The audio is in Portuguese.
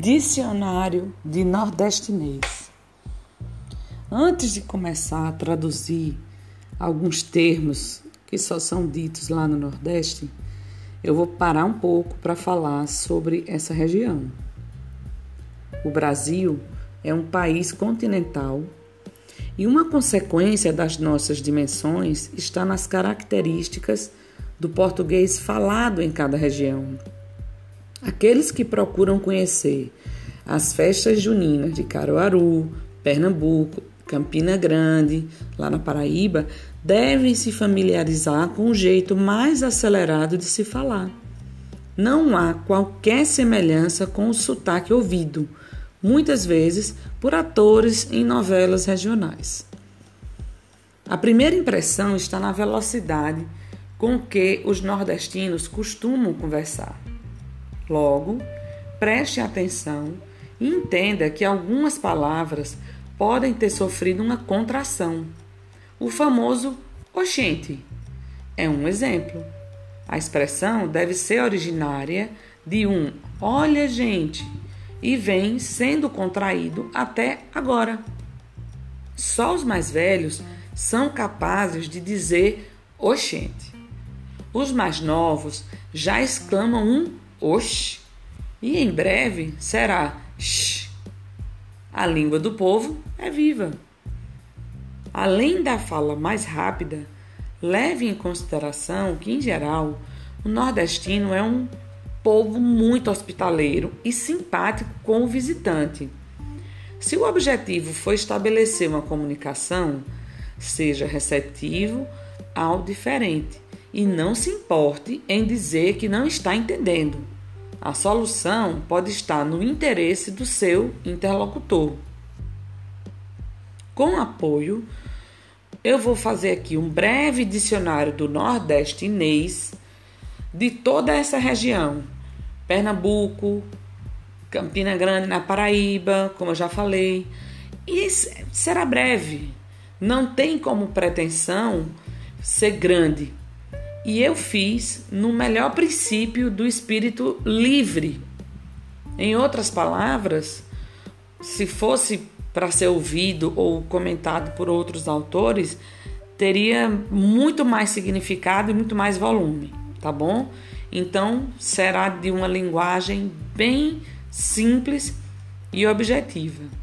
Dicionário de Nordestinês. Antes de começar a traduzir alguns termos que só são ditos lá no Nordeste, eu vou parar um pouco para falar sobre essa região. O Brasil é um país continental e uma consequência das nossas dimensões está nas características do português falado em cada região. Aqueles que procuram conhecer as festas juninas de Caruaru, Pernambuco, Campina Grande, lá na Paraíba, devem se familiarizar com o jeito mais acelerado de se falar. Não há qualquer semelhança com o sotaque ouvido, muitas vezes por atores em novelas regionais. A primeira impressão está na velocidade com que os nordestinos costumam conversar. Logo, preste atenção e entenda que algumas palavras podem ter sofrido uma contração. O famoso oxente é um exemplo. A expressão deve ser originária de um olha, gente, e vem sendo contraído até agora. Só os mais velhos são capazes de dizer oxente. Os mais novos já exclamam um Oxi! E em breve será Sh. A língua do povo é viva. Além da fala mais rápida, leve em consideração que, em geral, o nordestino é um povo muito hospitaleiro e simpático com o visitante. Se o objetivo for estabelecer uma comunicação, seja receptivo ao diferente e não se importe em dizer que não está entendendo. A solução pode estar no interesse do seu interlocutor. Com apoio, eu vou fazer aqui um breve dicionário do Nordeste Inês de toda essa região: Pernambuco, Campina Grande, na Paraíba, como eu já falei. E será breve, não tem como pretensão ser grande, e eu fiz no melhor princípio do espírito livre. Em outras palavras, se fosse para ser ouvido ou comentado por outros autores, teria muito mais significado e muito mais volume, tá bom? Então, será de uma linguagem bem simples e objetiva.